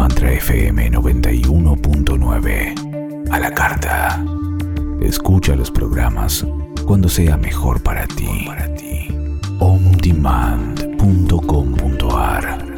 Mantra FM 91.9. A la carta. Escucha los programas cuando sea mejor para ti. ondemand.com.ar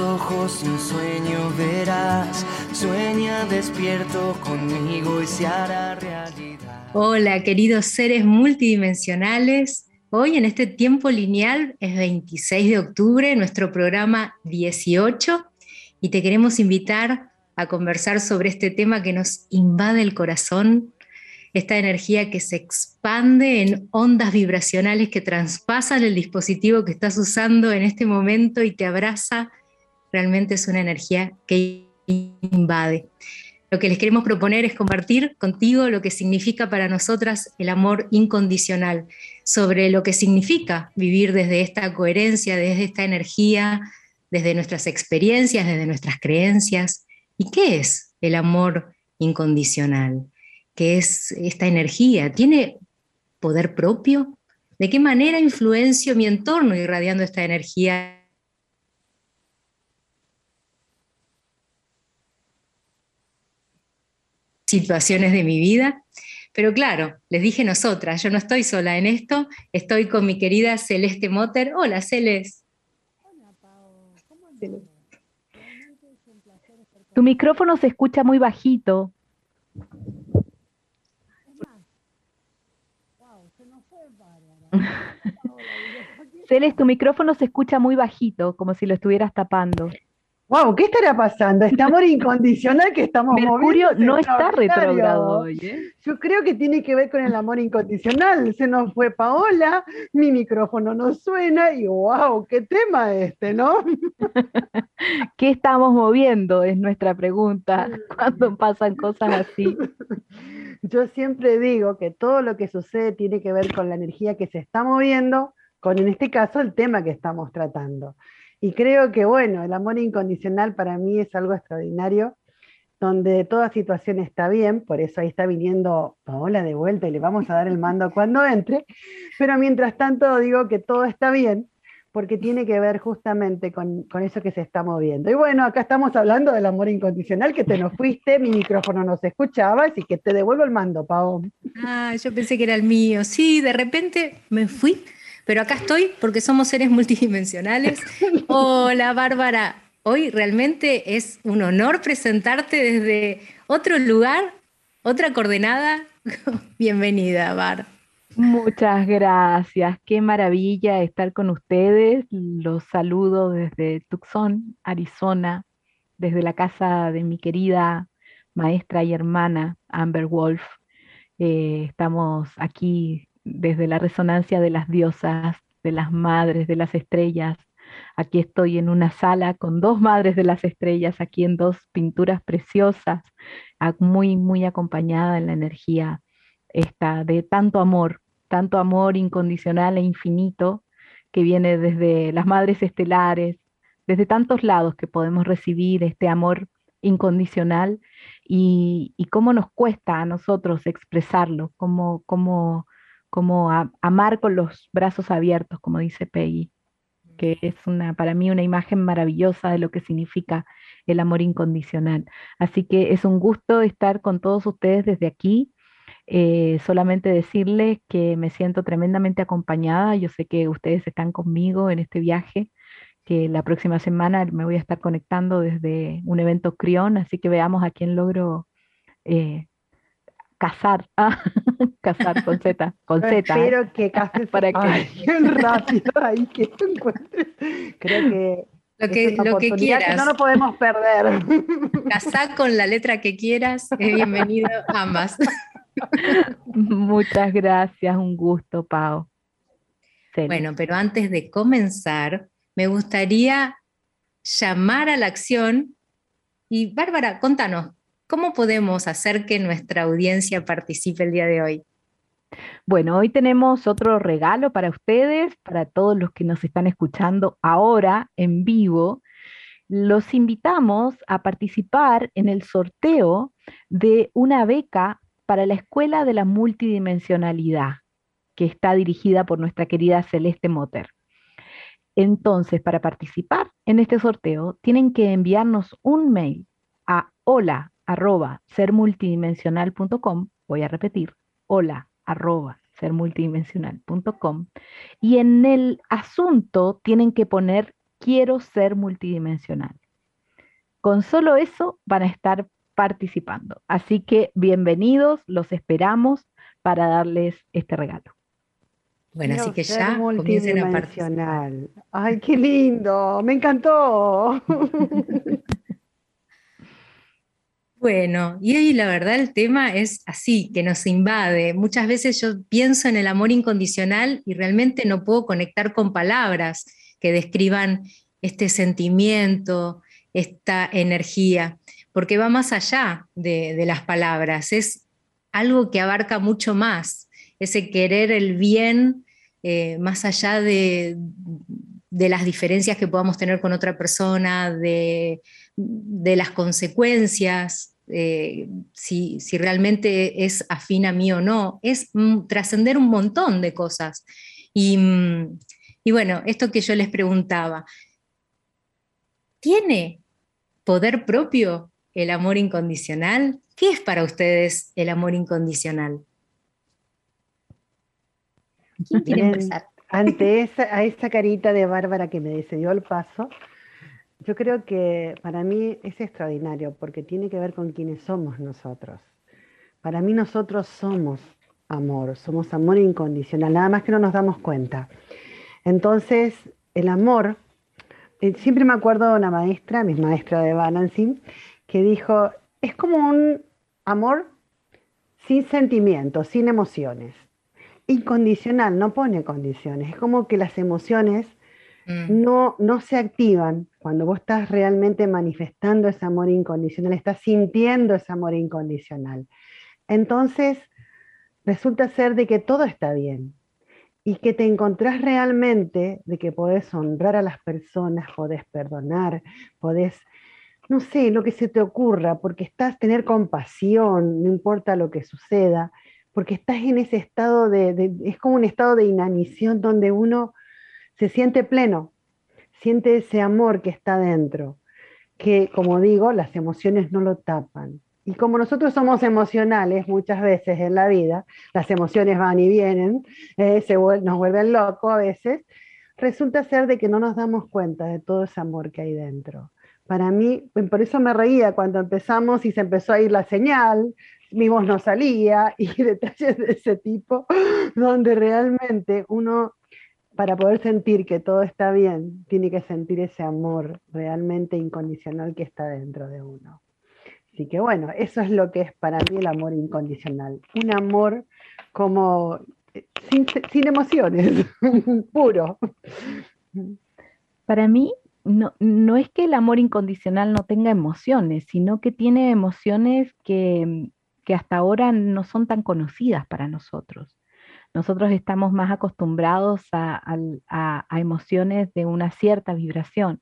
Ojos, un sueño verás. Sueña despierto conmigo y se hará realidad. Hola, queridos seres multidimensionales. Hoy en este tiempo lineal es 26 de octubre, nuestro programa 18, y te queremos invitar a conversar sobre este tema que nos invade el corazón, esta energía que se expande en ondas vibracionales que traspasan el dispositivo que estás usando en este momento y te abraza, realmente es una energía que invade. Lo que les queremos proponer es compartir contigo lo que significa para nosotras el amor incondicional, sobre lo que significa vivir desde esta coherencia, desde esta energía, desde nuestras experiencias, desde nuestras creencias. ¿Y qué es el amor incondicional? ¿Qué es esta energía? ¿Tiene poder propio? ¿De qué manera influencio mi entorno irradiando esta energía situaciones de mi vida. Pero claro, les dije nosotras, yo no estoy sola en esto, estoy con mi querida Celeste Motter. Hola, Celeste. Tu micrófono se escucha muy bajito. Celeste, tu micrófono se escucha muy bajito, como si lo estuvieras tapando. Wow, ¿qué estará pasando? Este amor incondicional que estamos Mercurio no está retrogrado hoy. ¿eh? Yo creo que tiene que ver con el amor incondicional. Se nos fue Paola, mi micrófono no suena y wow, qué tema este, ¿no? ¿Qué estamos moviendo? Es nuestra pregunta cuando pasan cosas así. Yo siempre digo que todo lo que sucede tiene que ver con la energía que se está moviendo, con en este caso el tema que estamos tratando. Y creo que, bueno, el amor incondicional para mí es algo extraordinario, donde toda situación está bien, por eso ahí está viniendo Paola de vuelta y le vamos a dar el mando cuando entre, pero mientras tanto digo que todo está bien, porque tiene que ver justamente con, eso que se está moviendo. Y bueno, acá estamos hablando del amor incondicional, que te nos fuiste, mi micrófono no se escuchaba, así que te devuelvo el mando, Pao. Ah, yo pensé que era el mío. Sí, de repente me fui pero acá estoy porque somos seres multidimensionales. Hola Bárbara, hoy realmente es un honor presentarte desde otro lugar, otra coordenada. Bienvenida, Bar. Muchas gracias, qué maravilla estar con ustedes. Los saludo desde Tucson, Arizona, desde la casa de mi querida maestra y hermana Amber Wolf. Eh, estamos aquí desde la resonancia de las diosas, de las madres, de las estrellas. Aquí estoy en una sala con dos madres de las estrellas, aquí en dos pinturas preciosas, muy, muy acompañada en la energía esta de tanto amor, tanto amor incondicional e infinito que viene desde las madres estelares, desde tantos lados que podemos recibir este amor incondicional y, cómo nos cuesta a nosotros expresarlo, cómo, cómo como amar con los brazos abiertos, como dice Peggy, que es una, para mí una imagen maravillosa de lo que significa el amor incondicional. Así que es un gusto estar con todos ustedes desde aquí. Eh, solamente decirles que me siento tremendamente acompañada. Yo sé que ustedes están conmigo en este viaje, que la próxima semana me voy a estar conectando desde un evento Crión, así que veamos a quién logro eh, Casar, ah, casar con Z, con Z. Espero ¿eh? que cases para que rápido ahí que encuentres. Creo que lo que, lo que quieras. no lo podemos perder. Casar con la letra que quieras, bienvenido ambas. Muchas gracias, un gusto, Pau. Bueno, pero antes de comenzar, me gustaría llamar a la acción y Bárbara, contanos, ¿Cómo podemos hacer que nuestra audiencia participe el día de hoy? Bueno, hoy tenemos otro regalo para ustedes, para todos los que nos están escuchando ahora en vivo. los invitamos a participar en el sorteo de una beca para la Escuela de la Multidimensionalidad, que está dirigida por nuestra querida Celeste Motter. Entonces, para participar en este sorteo, tienen que enviarnos un mail a hola arroba sermultidimensional.com, voy a repetir, hola arroba sermultidimensional.com, y en el asunto tienen que poner quiero ser multidimensional. Con solo eso van a estar participando. Así que bienvenidos, los esperamos para darles este regalo. Bueno, así que ya comiencen a participar. Ay, qué lindo, me encantó. Bueno, y hoy la verdad el tema es así, que nos invade. Muchas veces yo pienso en el amor incondicional y realmente no puedo conectar con palabras que describan este sentimiento, esta energía, porque va más allá de, las palabras, es algo que abarca mucho más, ese querer el bien eh, más allá de, las diferencias que podamos tener con otra persona, de, las consecuencias, eh, si, realmente es afín a mí o no, es mm, trascender un montón de cosas. Y, mm, y bueno, esto que yo les preguntaba, ¿Tiene poder propio el amor incondicional? ¿Qué es para ustedes el amor incondicional? Ante esa, a esa carita de Bárbara que me dio el paso, yo creo que para mí es extraordinario porque tiene que ver con quiénes somos nosotros. Para mí nosotros somos amor, somos amor incondicional, nada más que no nos damos cuenta. Entonces, el amor eh, siempre me acuerdo de una maestra, mi maestra de balancing, que dijo, es como un amor sin sentimientos, sin emociones. Incondicional, no pone condiciones. Es como que las emociones mm. no, no se activan cuando vos estás realmente manifestando ese amor incondicional, estás sintiendo ese amor incondicional. Entonces, resulta ser de que todo está bien, y que te encontrás realmente de que podés honrar a las personas, podés perdonar, podés, no sé, lo que se te ocurra, porque estás, tener compasión, no importa lo que suceda, porque estás en ese estado de, es como un estado de inanición donde uno se siente pleno, siente ese amor que está dentro, que como digo, las emociones no lo tapan, y como nosotros somos emocionales muchas veces en la vida, las emociones van y vienen, eh, se nos vuelven locos a veces, resulta ser de que no nos damos cuenta de todo ese amor que hay dentro. Para mí, por eso me reía cuando empezamos y se empezó a ir la señal, mi voz no salía y detalles de ese tipo, donde realmente uno, para poder sentir que todo está bien, tiene que sentir ese amor realmente incondicional que está dentro de uno. Así que bueno, eso es lo que es para mí el amor incondicional. Un amor como eh, sin, emociones, puro. Para mí, no, no, es que el amor incondicional no tenga emociones, sino que tiene emociones que, hasta ahora no son tan conocidas para nosotros. Nosotros estamos más acostumbrados a, emociones de una cierta vibración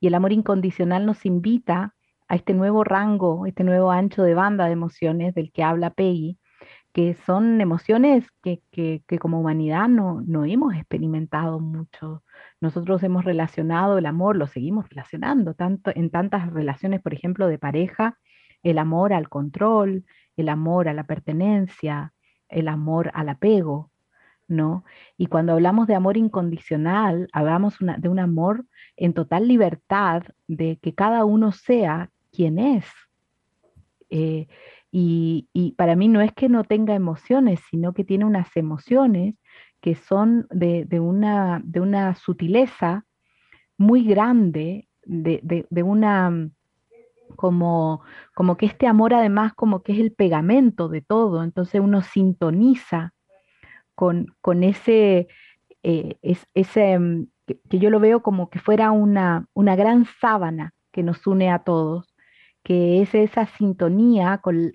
y el amor incondicional nos invita a este nuevo rango, este nuevo ancho de banda de emociones del que habla Peggy, que son emociones que, como humanidad no, no, hemos experimentado mucho. Nosotros hemos relacionado el amor, lo seguimos relacionando, tanto en tantas relaciones, por ejemplo, de pareja, el amor al control, el amor a la pertenencia, el amor al apego, ¿no? Y cuando hablamos de amor incondicional, hablamos de un amor en total libertad, de que cada uno sea quién es. Eh, y, para mí no es que no tenga emociones, sino que tiene unas emociones que son de, una, de una, sutileza muy grande, de, una como, como que este amor además como que es el pegamento de todo, entonces uno sintoniza con, con ese, eh, ese mm, que, yo lo veo como que fuera una, una gran sábana que nos une a todos que es esa sintonía con,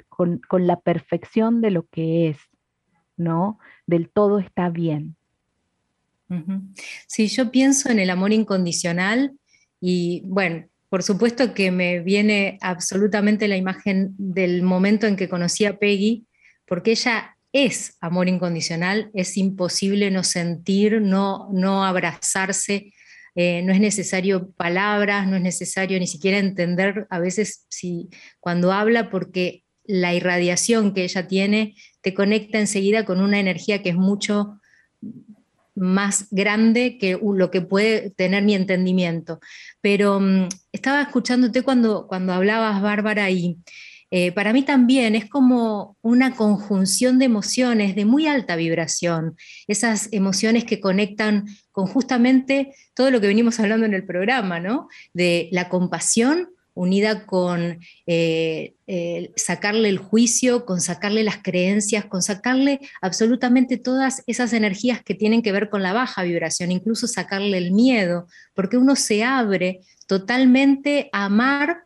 la perfección de lo que es, ¿no? Del todo está bien. Si yo pienso en el amor incondicional y bueno, por supuesto que me viene absolutamente la imagen del momento en que conocí a Peggy, porque ella es amor incondicional, es imposible no sentir, no, no abrazarse, eh, no es necesario palabras, no es necesario ni siquiera entender a veces si, cuando habla, porque la irradiación que ella tiene te conecta enseguida con una energía que es mucho más grande que lo que puede tener mi entendimiento. Pero mm, estaba escuchándote cuando, cuando hablabas, Bárbara, y eh, para mí también es como una conjunción de emociones de muy alta vibración, esas emociones que conectan con justamente todo lo que venimos hablando en el programa, ¿no? De la compasión unida con eh, sacarle el juicio, con sacarle las creencias, con sacarle absolutamente todas esas energías que tienen que ver con la baja vibración, incluso sacarle el miedo, porque uno se abre totalmente a amar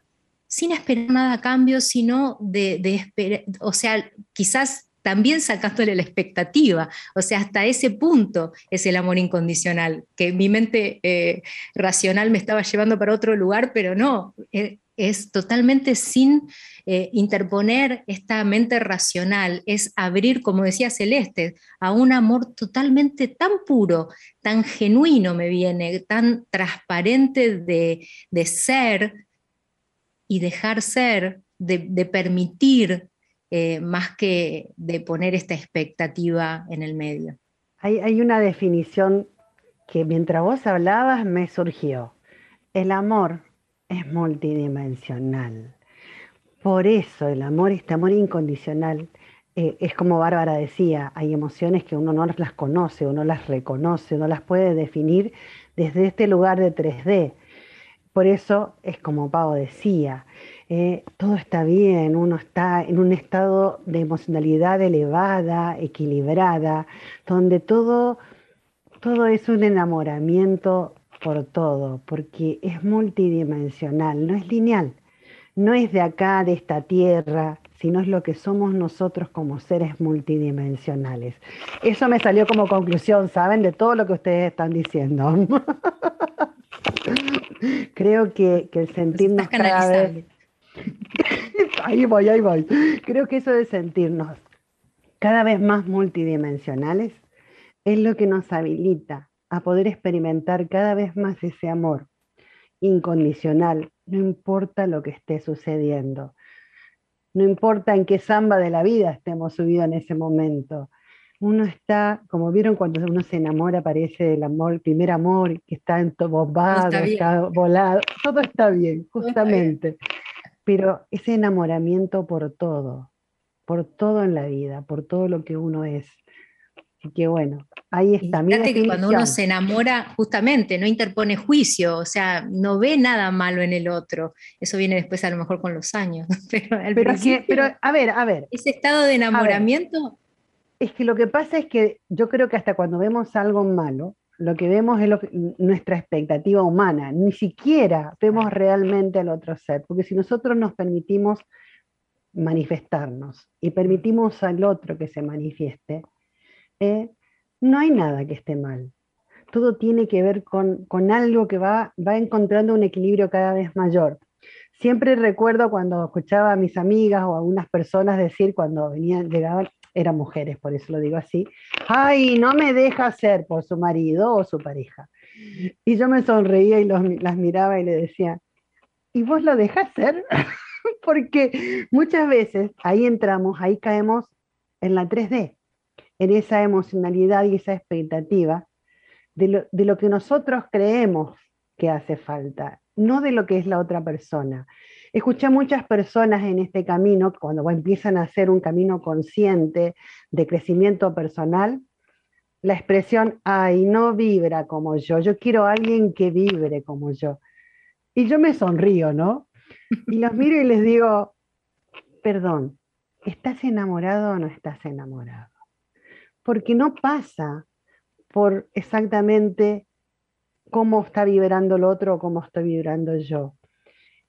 sin esperar nada a cambio, sino de, esperar, o sea, quizás también sacándole la expectativa. O sea, hasta ese punto es el amor incondicional, que mi mente eh, racional me estaba llevando para otro lugar, pero no, eh, es totalmente sin eh, interponer esta mente racional, es abrir, como decía Celeste, a un amor totalmente tan puro, tan genuino me viene, tan transparente de, ser y dejar ser, de permitir eh, más que de poner esta expectativa en el medio. Hay, una definición que mientras vos hablabas me surgió. El amor es multidimensional. Por eso el amor, este amor incondicional, eh, es como Bárbara decía, hay emociones que uno no las conoce, uno las reconoce, uno las puede definir desde este lugar de 3D. Por eso es como Pau decía, eh, todo está bien, uno está en un estado de emocionalidad elevada, equilibrada, donde todo, todo es un enamoramiento por todo, porque es multidimensional, no es lineal, no es de acá, de esta tierra, sino es lo que somos nosotros como seres multidimensionales. Eso me salió como conclusión, ¿saben? De todo lo que ustedes están diciendo. Creo que, el sentirnos cada vez ahí voy, ahí voy. Creo que eso de sentirnos cada vez más multidimensionales es lo que nos habilita a poder experimentar cada vez más ese amor incondicional, no importa lo que esté sucediendo, no importa en qué samba de la vida estemos subidos en ese momento. Uno está, como vieron cuando uno se enamora, parece el amor, el primer amor, que está entobobado, está, está volado, todo está bien, justamente pero ese enamoramiento por todo, por todo en la vida, por todo lo que uno es. Así que bueno, ahí está. Fíjate que cuando uno se enamora, justamente, no interpone juicio, o sea, no ve nada malo en el otro. Eso viene después a lo mejor con los años. Pero, pero, a ver, a ver. Ese estado de enamoramiento. Es que lo que pasa es que yo creo que hasta cuando vemos algo malo, lo que vemos es nuestra expectativa humana, ni siquiera vemos realmente al otro ser, porque si nosotros nos permitimos manifestarnos y permitimos al otro que se manifieste, eh, no hay nada que esté mal. Todo tiene que ver con, algo que va, va encontrando un equilibrio cada vez mayor. Siempre recuerdo cuando escuchaba a mis amigas o a algunas personas decir cuando venían, llegaban, eran mujeres, por eso lo digo así, ay, no me deja ser por su marido o su pareja. Y yo me sonreía y las miraba y le decía, ¿y vos lo dejas ser? Porque muchas veces ahí entramos, ahí caemos en la 3D, en esa emocionalidad y esa expectativa de lo, de lo que nosotros creemos que hace falta, no de lo que es la otra persona. Escuché a muchas personas en este camino, cuando empiezan a hacer un camino consciente de crecimiento personal, la expresión, ay, no vibra como yo, yo quiero a alguien que vibre como yo. Y yo me sonrío, ¿no? Y los miro y les digo, perdón, ¿estás enamorado o no estás enamorado? Porque no pasa por exactamente cómo está vibrando el otro o cómo estoy vibrando yo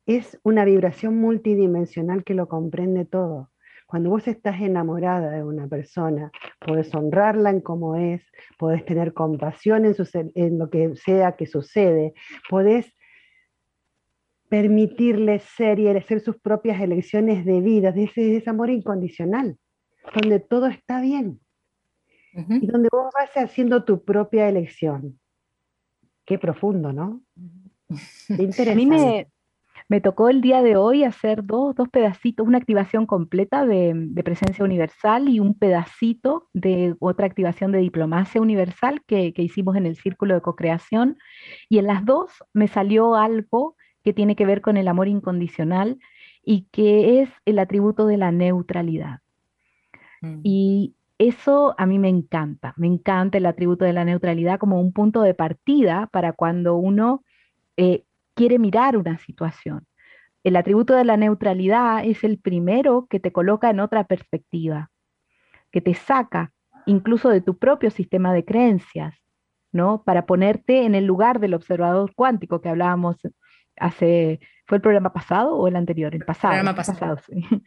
es una vibración multidimensional que lo comprende todo. Cuando vos estás enamorada de una persona, podés honrarla en cómo es, podés tener compasión en, lo que sea que sucede, podés permitirles ser y hacer sus propias elecciones de vida, de ese, amor incondicional, donde todo está bien y donde vos vas haciendo tu propia elección. Qué profundo, ¿no? Qué interesante. A mí me, me tocó el día de hoy hacer dos, pedacitos, una activación completa de, presencia universal y un pedacito de otra activación de diplomacia universal que, que hicimos en el círculo de co-creación. Y en las dos me salió algo que tiene que ver con el amor incondicional y que es el atributo de la neutralidad. Mm. Y eso a mí me encanta, me encanta el atributo de la neutralidad como un punto de partida para cuando uno eh, quiere mirar una situación. El atributo de la neutralidad es el primero que te coloca en otra perspectiva, que te saca incluso de tu propio sistema de creencias, ¿no? Para ponerte en el lugar del observador cuántico que hablábamos hace, ¿fue el programa pasado o el anterior? El pasado. El programa pasado. sí.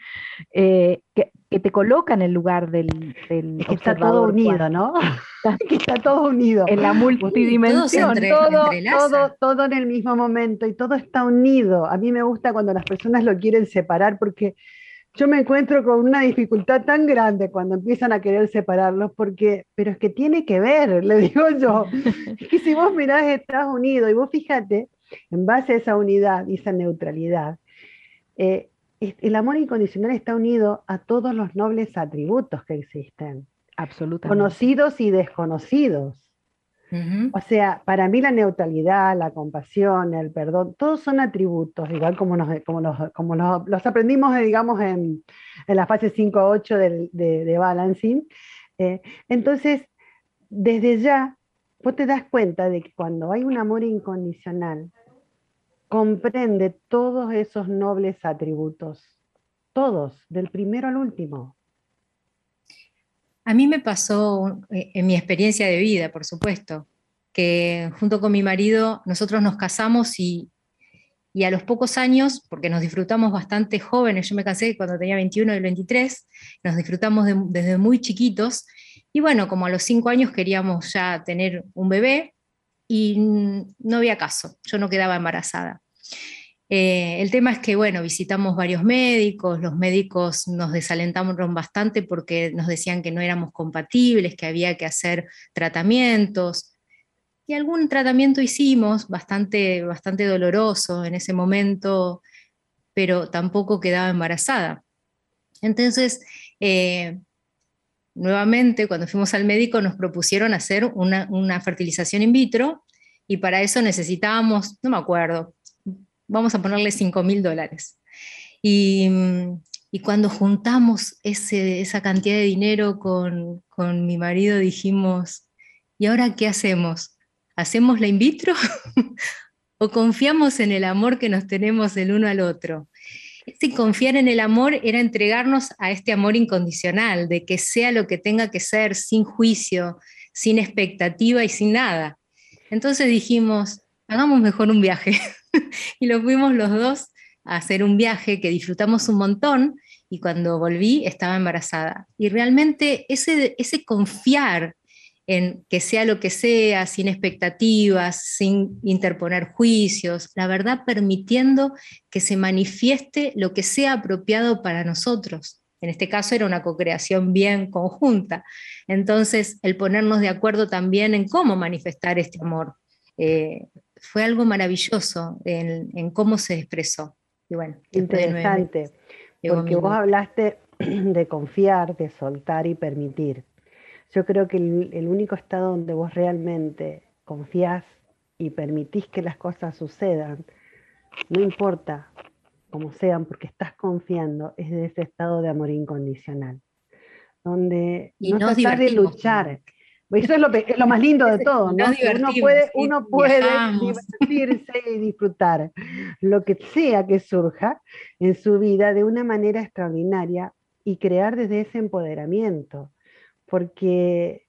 Eh, que, te coloca en el lugar del, del que está todo unido, ¿no? que está todo unido. En la multidimensión. todo, todo, todo en el mismo momento y todo está unido. A mí me gusta cuando las personas lo quieren separar porque yo me encuentro con una dificultad tan grande cuando empiezan a querer separarlos, porque, pero es que tiene que ver, le digo yo. Es que si vos mirás Estados Unidos y vos fíjate, en base a esa unidad y esa neutralidad, eh, el amor incondicional está unido a todos los nobles atributos que existen. Absolutamente. Conocidos y desconocidos. O sea, para mí la neutralidad, la compasión, el perdón, todos son atributos, igual como, como, como los aprendimos, digamos, en, la fase 5-8 de, balancing. Eh, entonces, desde ya, vos te das cuenta de que cuando hay un amor incondicional, comprende todos esos nobles atributos, todos, del primero al último. A mí me pasó eh, en mi experiencia de vida, por supuesto, que junto con mi marido nosotros nos casamos y, a los pocos años, porque nos disfrutamos bastante jóvenes, yo me casé cuando tenía 21 y 23, nos disfrutamos desde muy chiquitos, y bueno, como a los cinco años queríamos ya tener un bebé, y no había caso, yo no quedaba embarazada. Eh, el tema es que, bueno, visitamos varios médicos, los médicos nos desalentaron bastante porque nos decían que no éramos compatibles, que había que hacer tratamientos. Y algún tratamiento hicimos, bastante, bastante doloroso en ese momento, pero tampoco quedaba embarazada. Entonces, eh, nuevamente, cuando fuimos al médico, nos propusieron hacer una, fertilización in vitro y para eso necesitábamos, no me acuerdo, vamos a ponerle 5 mil dólares. Y, cuando juntamos esa cantidad de dinero con, con mi marido, dijimos, ¿y ahora qué hacemos? ¿Hacemos la in vitro o confiamos en el amor que nos tenemos el uno al otro? Ese confiar en el amor era entregarnos a este amor incondicional, de que sea lo que tenga que ser, sin juicio, sin expectativa y sin nada. Entonces dijimos, hagamos mejor un viaje. y lo fuimos los dos a hacer un viaje que disfrutamos un montón y cuando volví estaba embarazada. Y realmente ese, ese confiar en que sea lo que sea, sin expectativas, sin interponer juicios, la verdad permitiendo que se manifieste lo que sea apropiado para nosotros. En este caso era una cocreación bien conjunta. Entonces, el ponernos de acuerdo también en cómo manifestar este amor eh, fue algo maravilloso en, cómo se expresó. Y bueno, Interesante, porque vos hablaste de confiar, de soltar y permitir. Yo creo que el, único estado donde vos realmente confías y permitís que las cosas sucedan, no importa cómo sean, porque estás confiando, es de ese estado de amor incondicional, donde no tratas de luchar. Eso es lo, más lindo de todo, ¿no? Uno puede, uno puede divertirse y disfrutar lo que sea que surja en su vida de una manera extraordinaria y crear desde ese empoderamiento porque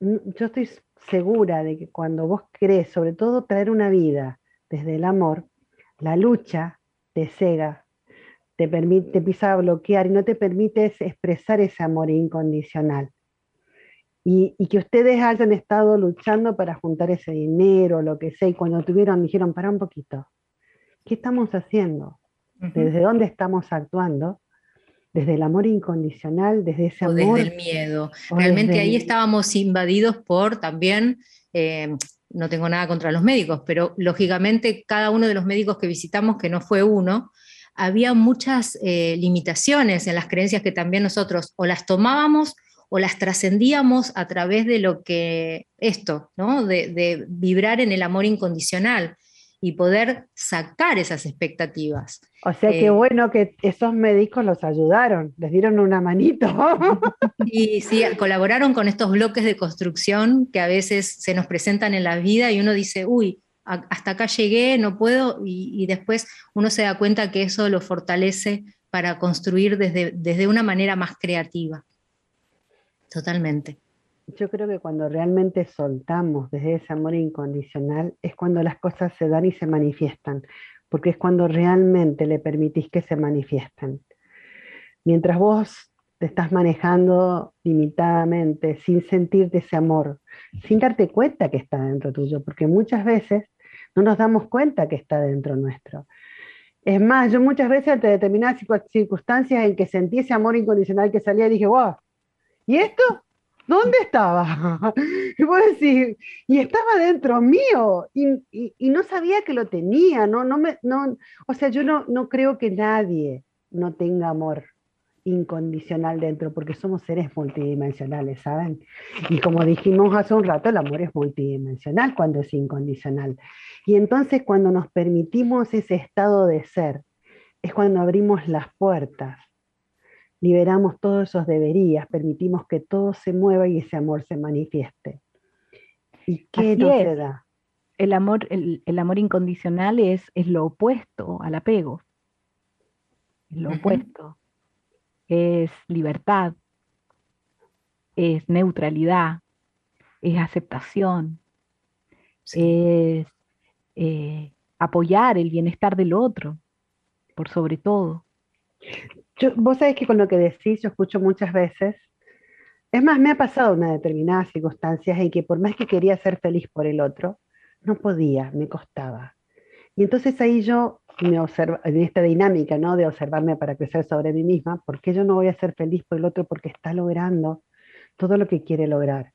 yo estoy segura de que cuando vos querés, sobre todo traer una vida desde el amor, la lucha te cega, te, permite, te empieza a bloquear y no te permite expresar ese amor incondicional. Y, que ustedes hayan estado luchando para juntar ese dinero, lo que sea, y cuando tuvieron, dijeron, para un poquito, ¿Qué estamos haciendo? ¿Desde dónde estamos actuando? Desde el amor incondicional, desde ese amor. O desde el miedo. Realmente ahí estábamos invadidos por también, eh, no tengo nada contra los médicos, pero lógicamente cada uno de los médicos que visitamos, que no fue uno, había muchas eh, limitaciones en las creencias que también nosotros o las tomábamos o las trascendíamos a través de lo que esto, ¿no? de, vibrar en el amor incondicional y poder sacar esas expectativas. O sea, qué eh, bueno que esos médicos los ayudaron, les dieron una manito. Y sí, colaboraron con estos bloques de construcción que a veces se nos presentan en la vida y uno dice, uy, hasta acá llegué, no puedo, y, después uno se da cuenta que eso lo fortalece para construir desde, desde una manera más creativa. Totalmente. Yo creo que cuando realmente soltamos desde ese amor incondicional es cuando las cosas se dan y se manifiestan, porque es cuando realmente le permitís que se manifiesten. Mientras vos te estás manejando limitadamente, sin sentirte ese amor, sin darte cuenta que está dentro tuyo, porque muchas veces no nos damos cuenta que está dentro nuestro. Es más, yo muchas veces ante determinadas circunstancias en que sentí ese amor incondicional que salía, dije, wow, ¿y esto? ¿Dónde estaba? Y vos decís, y estaba dentro mío, y, no sabía que lo tenía, no, no me, no, o sea, yo no, no creo que nadie no tenga amor incondicional dentro, porque somos seres multidimensionales, ¿saben? Y como dijimos hace un rato, el amor es multidimensional cuando es incondicional. Y entonces cuando nos permitimos ese estado de ser, es cuando abrimos las puertas, liberamos todos esos deberías, permitimos que todo se mueva y ese amor se manifieste. ¿Y qué no se da? El amor, el, amor incondicional es, es, lo opuesto al apego. lo opuesto. Es libertad, es neutralidad, es aceptación, es eh, apoyar el bienestar del otro, por sobre todo. Vos sabés que con lo que decís, yo escucho muchas veces, es más, me ha pasado una determinada circunstancias en que por más que quería ser feliz por el otro, no podía, me costaba. Y entonces ahí yo me observo, en esta dinámica ¿no? de observarme para crecer sobre mí misma, ¿por qué yo no voy a ser feliz por el otro? Porque está logrando todo lo que quiere lograr.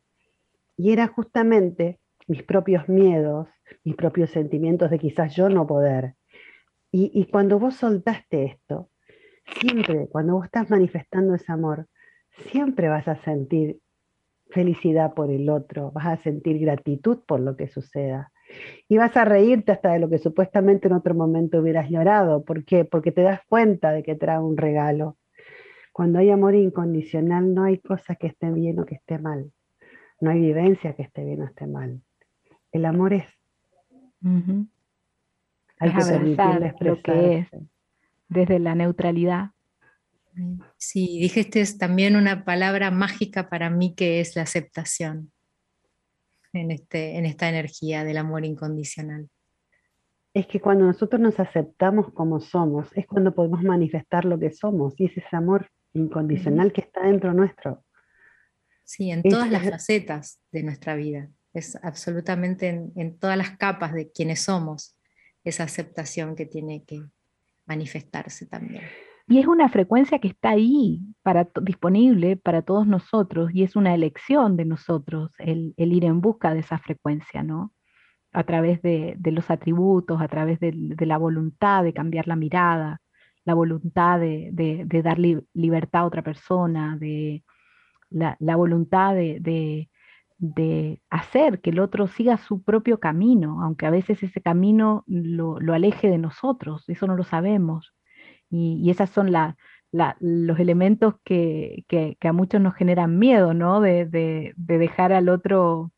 Y era justamente mis propios miedos, mis propios sentimientos de quizás yo no poder. Y, cuando vos soltaste esto, siempre, cuando vos estás manifestando ese amor, siempre vas a sentir felicidad por el otro, vas a sentir gratitud por lo que suceda. Y vas a reírte hasta de lo que supuestamente en otro momento hubieras llorado. ¿Por qué? Porque te das cuenta de que trae un regalo. Cuando hay amor incondicional no hay cosa que esté bien o que esté mal. No hay vivencia que esté bien o esté mal. El amor es. Hay que permitirle lo que es desde la neutralidad. Sí, dijiste también una palabra mágica para mí que es la aceptación en, este, en esta energía del amor incondicional. Es que cuando nosotros nos aceptamos como somos, es cuando podemos manifestar lo que somos y es ese amor incondicional que está dentro nuestro. Sí, en todas las facetas de nuestra vida es absolutamente en, todas las capas de quienes somos esa aceptación que tiene que manifestarse también. Y es una frecuencia que está ahí, para, disponible para todos nosotros, y es una elección de nosotros el, ir en busca de esa frecuencia, ¿no? A través de, los atributos, a través de, la voluntad de cambiar la mirada, la voluntad de, dar libertad a otra persona, de la voluntad de, de hacer que el otro siga su propio camino, aunque a veces ese camino lo, aleje de nosotros, eso no lo sabemos. Y, y esos son los elementos que, a muchos nos generan miedo, ¿no? De, dejar al otro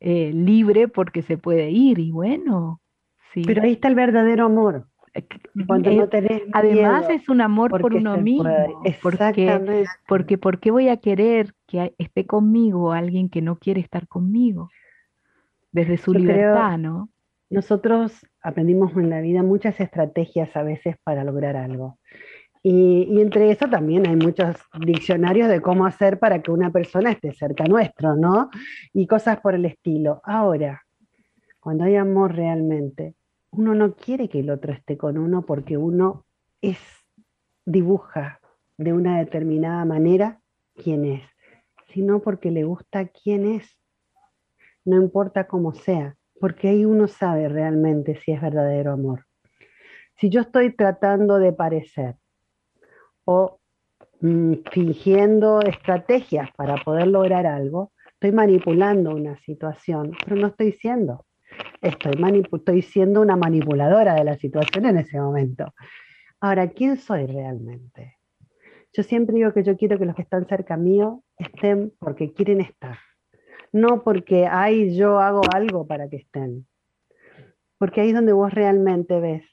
eh, libre porque se puede ir, y bueno. Sí. Pero ahí está el verdadero amor. Eh, además es un amor por uno mismo. Porque, porque ¿por qué voy a querer que esté conmigo alguien que no quiere estar conmigo? Desde su libertad, ¿no? Nosotros aprendimos en la vida muchas estrategias a veces para lograr algo. Y, y, entre eso también hay muchos diccionarios de cómo hacer para que una persona esté cerca nuestro, ¿no? Y cosas por el estilo. Ahora, cuando hay amor realmente, uno no quiere que el otro esté con uno porque uno es, dibuja de una determinada manera quién es, sino porque le gusta quién es. No importa cómo sea, porque ahí uno sabe realmente si es verdadero amor. Si yo estoy tratando de parecer o mm, fingiendo estrategias para poder lograr algo, estoy manipulando una situación, pero no estoy siendo. Estoy, estoy siendo una manipuladora de la situación en ese momento. Ahora, ¿quién soy realmente? Yo siempre digo que yo quiero que los que están cerca mío estén porque quieren estar, no porque, ay, yo hago algo para que estén. Porque ahí es donde vos realmente ves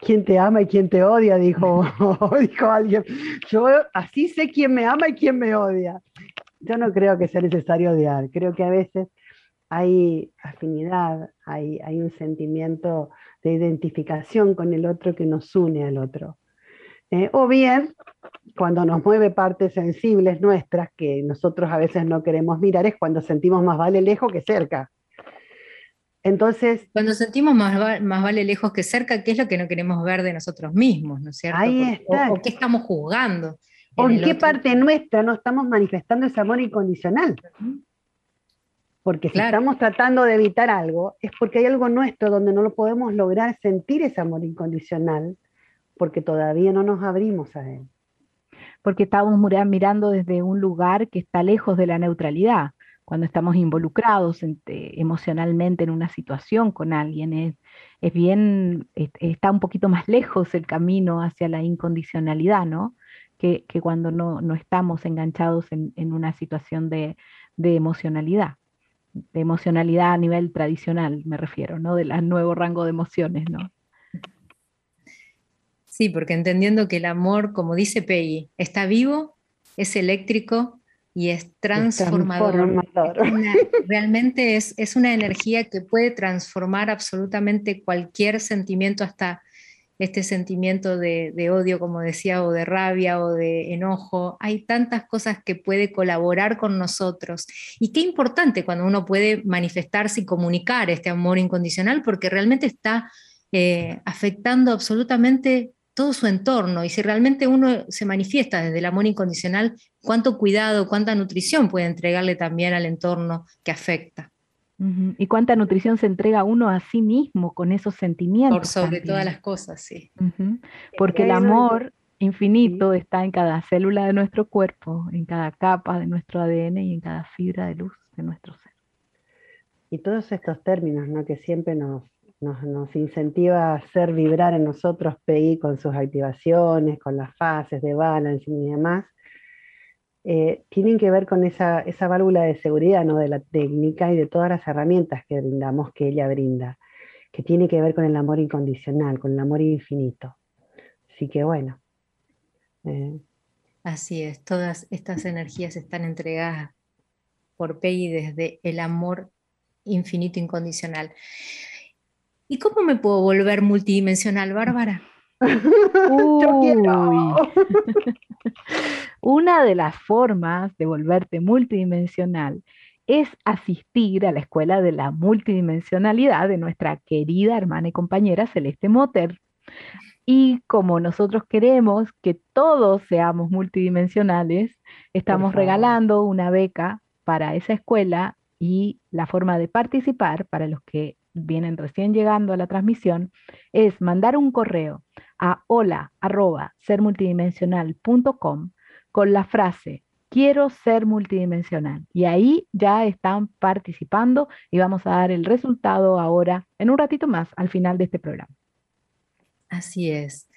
quién te ama y quién te odia, dijo, dijo alguien. Yo así sé quién me ama y quién me odia. Yo no creo que sea necesario odiar, creo que a veces hay afinidad, hay, hay un sentimiento de identificación con el otro que nos une al otro. Eh, o bien, cuando nos mueve partes sensibles nuestras que nosotros a veces no queremos mirar, es cuando sentimos más vale lejos que cerca. Entonces. Cuando sentimos más, más vale lejos que cerca, ¿qué es lo que no queremos ver de nosotros mismos? ¿No es cierto? Ahí está. O, qué estamos juzgando. ¿O en, qué parte nuestra no estamos manifestando ese amor incondicional? Porque si estamos tratando de evitar algo, es porque hay algo nuestro donde no lo podemos lograr sentir ese amor incondicional, porque todavía no nos abrimos a él. Porque estamos mirando desde un lugar que está lejos de la neutralidad. Cuando estamos involucrados emocionalmente en una situación con alguien, es, es bien, está un poquito más lejos el camino hacia la incondicionalidad, ¿no? Que, cuando no, no, estamos enganchados en, en una situación de, de emocionalidad de emocionalidad a nivel tradicional, me refiero, ¿no? Del nuevo rango de emociones, ¿no? Sí, porque entendiendo que el amor, como dice Peggy, está vivo, es eléctrico y es transformador. realmente es, es una energía que puede transformar absolutamente cualquier sentimiento hasta este sentimiento de, odio, como decía, o de rabia o de enojo. Hay tantas cosas que puede colaborar con nosotros. Y qué importante cuando uno puede manifestarse y comunicar este amor incondicional, porque realmente está eh, afectando absolutamente todo su entorno. Y si realmente uno se manifiesta desde el amor incondicional, cuánto cuidado, cuánta nutrición puede entregarle también al entorno que afecta. Y cuánta nutrición se entrega uno a sí mismo con esos sentimientos. Por sobre todas las cosas, sí. Porque el amor infinito está en cada célula de nuestro cuerpo, en cada capa de nuestro ADN y en cada fibra de luz de nuestro ser. Y todos estos términos ¿no? que siempre nos, nos, incentiva a hacer vibrar en nosotros PI con sus activaciones, con las fases de balance y demás, eh, tienen que ver con esa, esa válvula de seguridad ¿no? de la técnica y de todas las herramientas que brindamos, que ella brinda, que tiene que ver con el amor incondicional, con el amor infinito. Así que bueno. Eh. Así es, todas estas energías están entregadas por Pei desde el amor infinito incondicional. ¿Y cómo me puedo volver multidimensional, Bárbara? Yo quiero. Una de las formas de volverte multidimensional es asistir a la escuela de la multidimensionalidad de nuestra querida hermana y compañera Celeste Motter. Y como nosotros queremos que todos seamos multidimensionales, estamos regalando una beca para esa escuela y la forma de participar para los que vienen recién llegando a la transmisión es mandar un correo a hola con la frase quiero ser multidimensional. Y ahí ya están participando y vamos a dar el resultado ahora, en un ratito más, al final de este programa. Así es.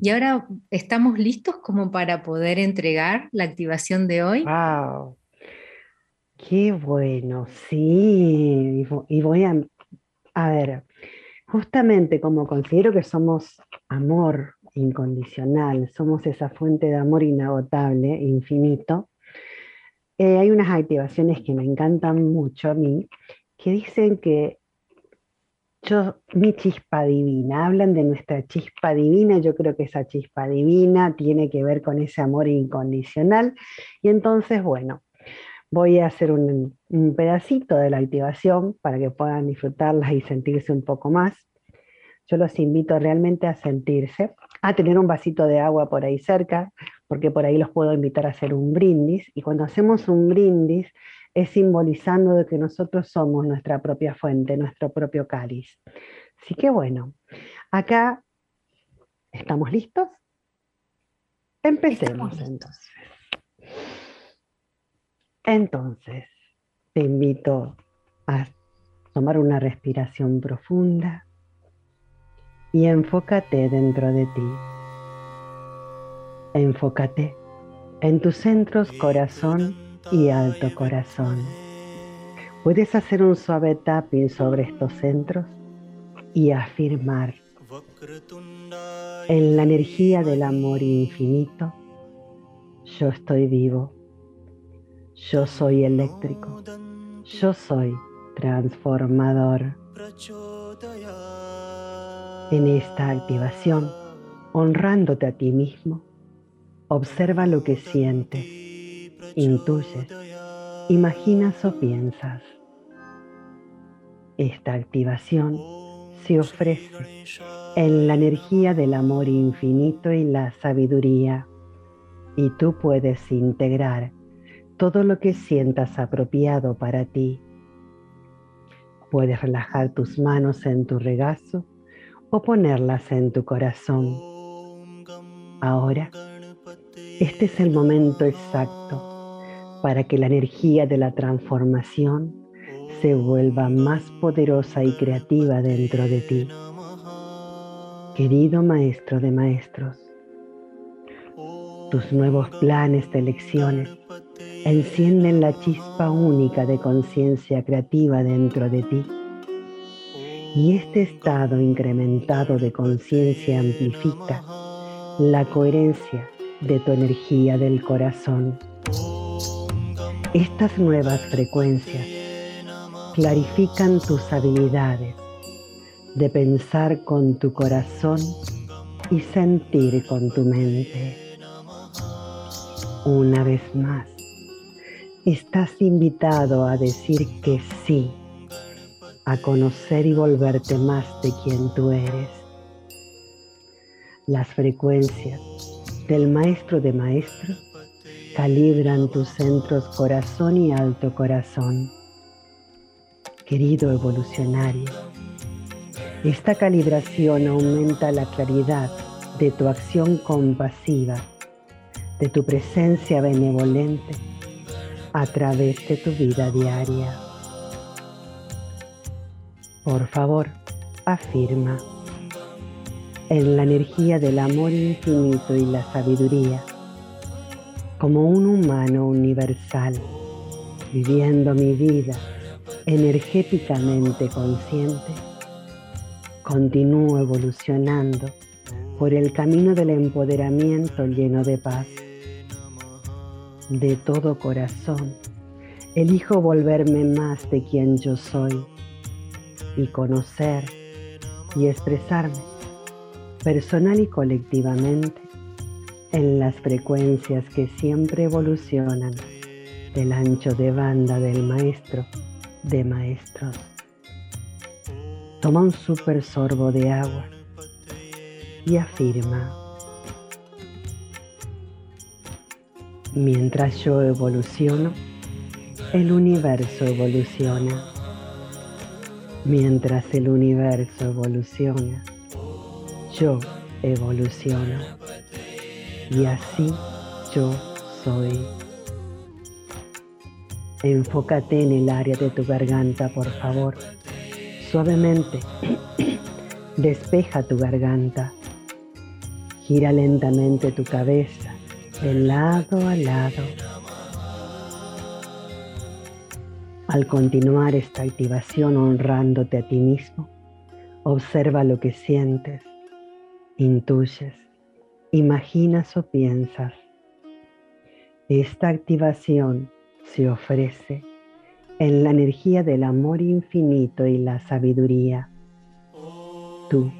Y ahora estamos listos como para poder entregar la activación de hoy. ¡Wow! Qué bueno, sí. Y voy a, a ver, justamente como considero que somos amor, incondicional, somos esa fuente de amor inagotable, infinito, eh, hay unas activaciones que me encantan mucho a mí, que dicen que yo, mi chispa divina, hablan de nuestra chispa divina, yo creo que esa chispa divina tiene que ver con ese amor incondicional, y entonces, bueno, voy a hacer un, un pedacito de la activación para que puedan disfrutarlas y sentirse un poco más. yo los invito realmente a sentirse, a tener un vasito de agua por ahí cerca, porque por ahí los puedo invitar a hacer un brindis. Y cuando hacemos un brindis, es simbolizando de que nosotros somos nuestra propia fuente, nuestro propio cáliz. Así que bueno, acá estamos listos. Empecemos entonces. Entonces, te invito a tomar una respiración profunda y enfócate dentro de ti. Enfócate en tus centros corazón y alto corazón. Puedes hacer un suave tapping sobre estos centros y afirmar en la energía del amor infinito, yo estoy vivo, yo soy eléctrico, yo soy transformador. En esta activación, honrándote a ti mismo, observa lo que sientes, intuyes, imaginas o piensas. Esta activación se ofrece en la energía del amor infinito y la sabiduría, y tú puedes integrar todo lo que sientas apropiado para ti Puedes relajar tus manos en tu regazo o ponerlas en tu corazón. Ahora, este es el momento exacto para que la energía de la transformación se vuelva más poderosa y creativa dentro de ti. Querido Maestro de Maestros, tus nuevos planes de elecciones encienden la chispa única de conciencia creativa dentro de ti. Y este estado incrementado de conciencia amplifica la coherencia de tu energía del corazón. Estas nuevas frecuencias clarifican tus habilidades de pensar con tu corazón y sentir con tu mente. Una vez más, estás invitado a decir que sí, a conocer y volverte más de quien tú eres. Las frecuencias del maestro de maestros calibran tus centros corazón y alto corazón. Querido evolucionario, esta calibración aumenta la claridad de tu acción compasiva, de tu presencia benevolente a través de tu vida diaria. Por favor, afirma en la energía del amor infinito y la sabiduría, como un humano universal, viviendo mi vida energéticamente consciente, continúo evolucionando por el camino del empoderamiento lleno de paz de todo corazón, elijo volverme más de quien yo soy y conocer y expresarme personal y colectivamente en las frecuencias que siempre evolucionan del ancho de banda del maestro de maestros. Toma un super sorbo de agua y afirma Mientras yo evoluciono, el universo evoluciona. Mientras el universo evoluciona, yo evoluciono. Y así yo soy. Enfócate en el área de tu garganta, por favor. Suavemente. Despeja tu garganta. Gira lentamente tu cabeza de lado a lado. Al continuar esta activación honrándote a ti mismo, observa lo que sientes, intuyes, imaginas o piensas. Esta activación se ofrece en la energía del amor infinito y la sabiduría. Tú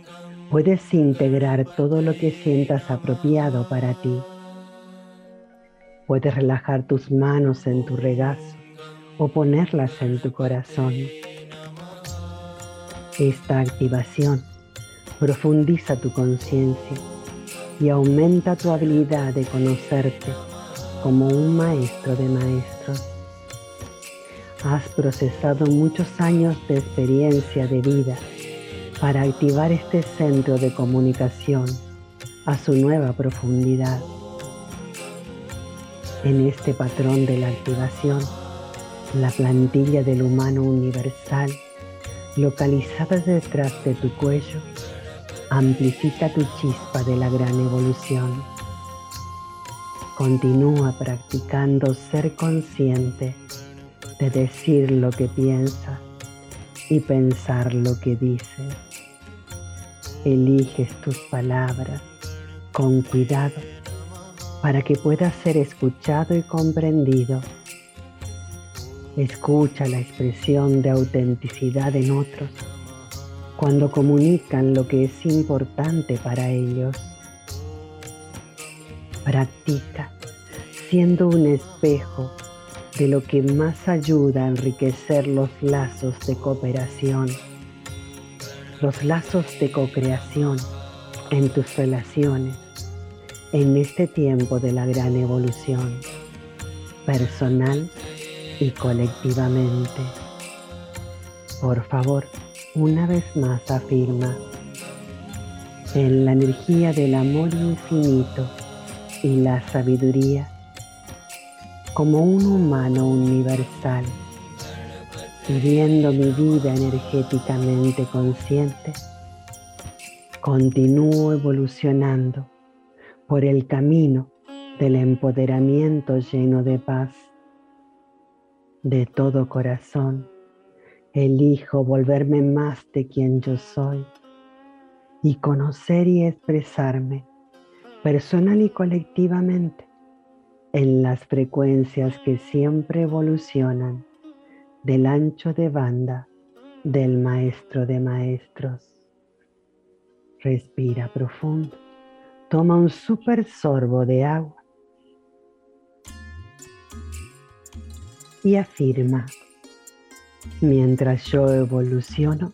puedes integrar todo lo que sientas apropiado para ti Puedes relajar tus manos en tu regazo o ponerlas en tu corazón. Esta activación Profundiza tu conciencia y aumenta tu habilidad de conocerte como un maestro de maestros. Has procesado muchos años de experiencia de vida para activar este centro de comunicación a su nueva profundidad. En este patrón de la activación, la plantilla del humano universal, localizada detrás de tu cuello, amplifica tu chispa de la gran evolución. Continúa practicando ser consciente de decir lo que piensas y pensar lo que dices. Eliges tus palabras con cuidado para que puedas ser escuchado y comprendido. Escucha la expresión de autenticidad en otros cuando comunican lo que es importante para ellos. Practica siendo un espejo de lo que más ayuda a enriquecer los lazos de cooperación, los lazos de co-creación en tus relaciones en este tiempo de la gran evolución, personal y colectivamente. Por favor, una vez más afirma, en la energía del amor infinito y la sabiduría, como un humano universal, viviendo mi vida energéticamente consciente, continúo evolucionando por el camino del empoderamiento lleno de paz. De todo corazón, elijo volverme más de quien yo soy y conocer y expresarme personal y colectivamente en las frecuencias que siempre evolucionan del ancho de banda del maestro de maestros. Respira profundo, toma un super sorbo de agua y afirma, mientras yo evoluciono,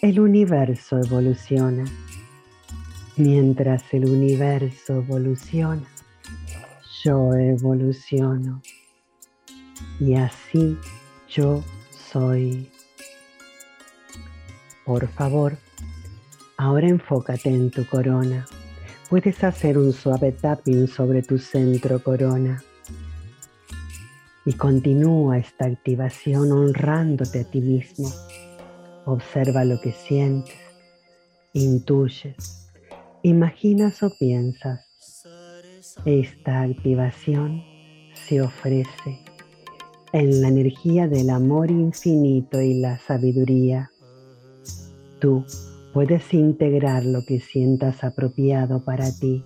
el universo evoluciona. Mientras el universo evoluciona, yo evoluciono y así yo soy. Por favor, ahora enfócate en tu corona. Puedes hacer un suave tapping sobre tu centro corona. Y continúa esta activación honrándote a ti mismo. Observa lo que sientes, intuyes, imaginas o piensas esta activación se ofrece en la energía del amor infinito y la sabiduría. Tú puedes integrar lo que sientas apropiado para ti.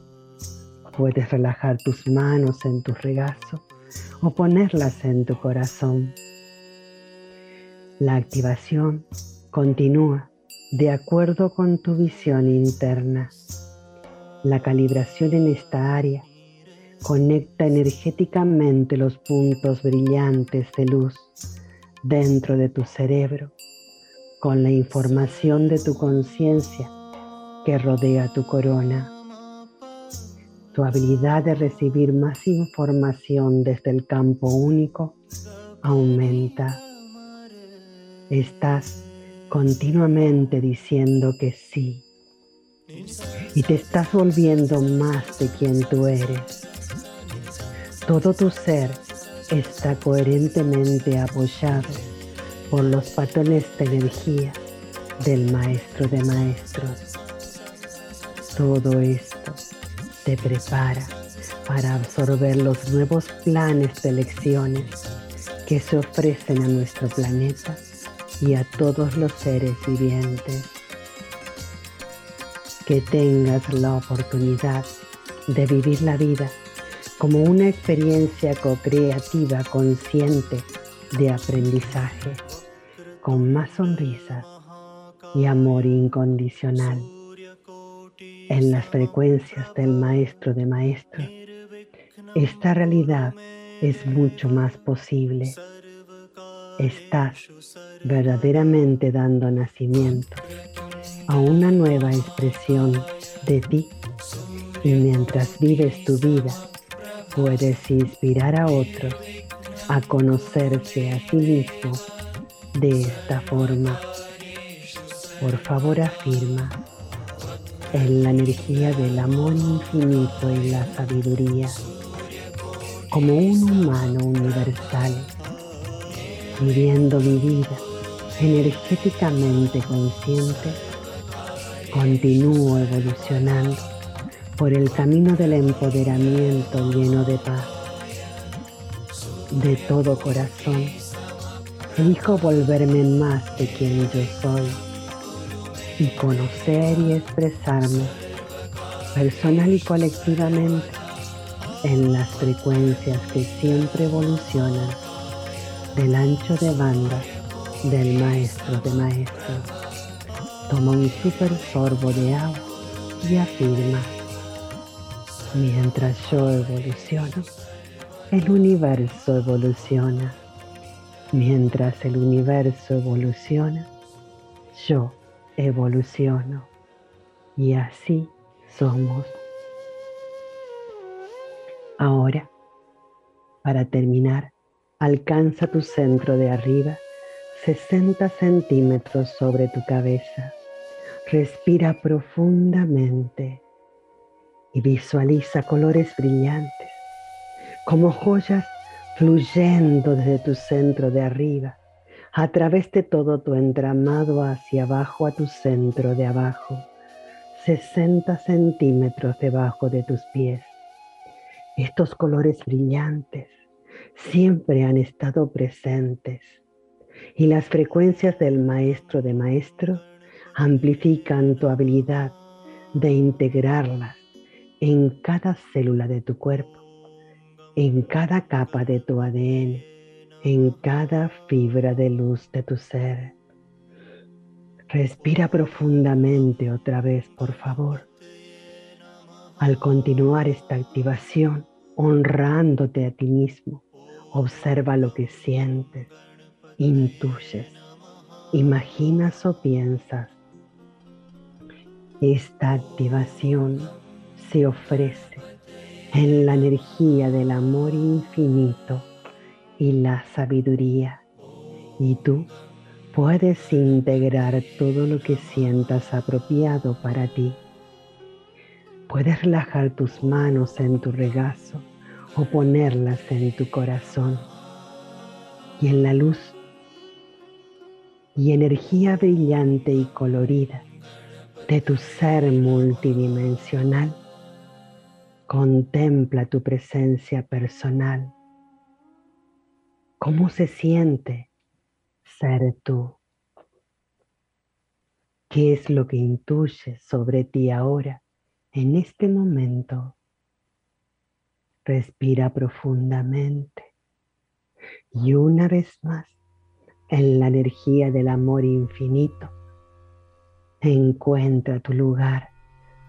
Puedes relajar tus manos en tu regazo o ponerlas en tu corazón. La activación continúa de acuerdo con tu visión interna. La calibración en esta área Conecta energéticamente los puntos brillantes de luz dentro de tu cerebro con la información de tu conciencia que rodea tu corona. Tu habilidad de recibir más información desde el campo único aumenta. Estás continuamente diciendo que sí y te estás volviendo más de quien tú eres. Todo tu ser está coherentemente apoyado por los patrones de energía del Maestro de Maestros. Todo esto te prepara para absorber los nuevos planes de lecciones que se ofrecen a nuestro planeta y a todos los seres vivientes. Que tengas la oportunidad de vivir la vida como una experiencia co-creativa consciente de aprendizaje, con más sonrisas y amor incondicional. En las frecuencias del maestro de maestros, esta realidad es mucho más posible. Estás verdaderamente dando nacimiento a una nueva expresión de ti y mientras vives tu vida puedes inspirar a otros a conocerse a sí mismos de esta forma. Por favor afirma en la energía del amor infinito y la sabiduría como un humano universal, viviendo mi vida energéticamente consciente, continúo evolucionando por el camino del empoderamiento lleno de paz. De todo corazón, elijo volverme más de quien yo soy y conocer y expresarme personal y colectivamente en las frecuencias que siempre evolucionan del ancho de banda del maestro de maestros. Toma un super sorbo de agua y afirma, mientras yo evoluciono, el universo evoluciona. Mientras el universo evoluciona, yo evoluciono. Y así somos. Ahora, para terminar, alcanza tu centro de arriba 60 centímetros sobre tu cabeza. Respira profundamente y visualiza colores brillantes como joyas fluyendo desde tu centro de arriba, a través de todo tu entramado hacia abajo a tu centro de abajo, 60 centímetros debajo de tus pies. Estos colores brillantes siempre han estado presentes y las frecuencias del maestro de maestro amplifican tu habilidad de integrarlas en cada célula de tu cuerpo, en cada capa de tu ADN, en cada fibra de luz de tu ser. Respira profundamente otra vez, por favor. Al continuar esta activación, honrándote a ti mismo, observa lo que sientes, intuyes, imaginas o piensas. Esta activación se ofrece en la energía del amor infinito y la sabiduría y tú puedes integrar todo lo que sientas apropiado para ti. Puedes relajar tus manos en tu regazo o ponerlas en tu corazón y en la luz y energía brillante y colorida de tu ser multidimensional, contempla tu presencia personal. ¿Cómo se siente ser tú? ¿Qué es lo que intuyes sobre ti ahora, en este momento? Respira profundamente y una vez más en la energía del amor infinito, encuentra tu lugar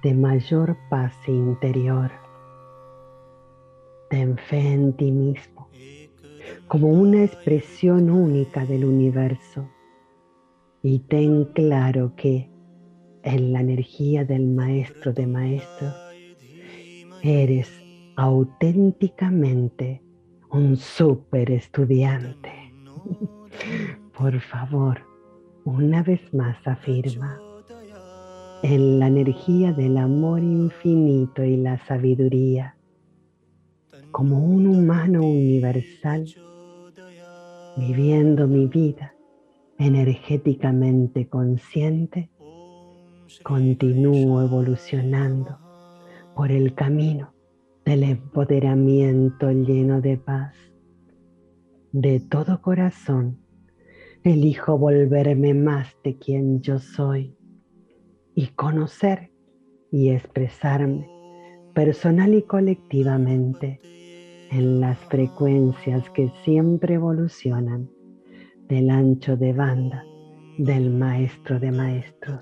de mayor paz interior. Ten fe en ti mismo como una expresión única del universo y ten claro que en la energía del maestro de maestros eres auténticamente un super estudiante. Por favor, una vez más afirma, en la energía del amor infinito y la sabiduría, como un humano universal, viviendo mi vida energéticamente consciente, continúo evolucionando por el camino del empoderamiento lleno de paz. De todo corazón, elijo volverme más de quien yo soy y conocer y expresarme personal y colectivamente en las frecuencias que siempre evolucionan del ancho de banda del maestro de maestros.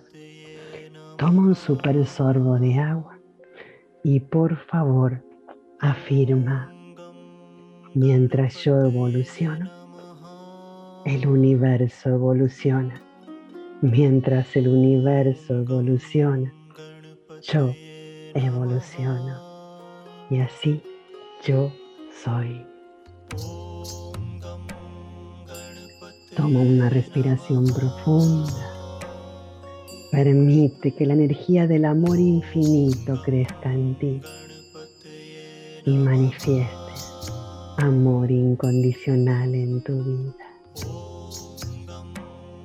Toma un super sorbo de agua y por favor afirma, mientras yo evoluciono, el universo evoluciona. Mientras el universo evoluciona, yo evoluciono. Y así yo soy. Toma una respiración profunda. Permite que la energía del amor infinito crezca en ti y manifieste amor incondicional en tu vida.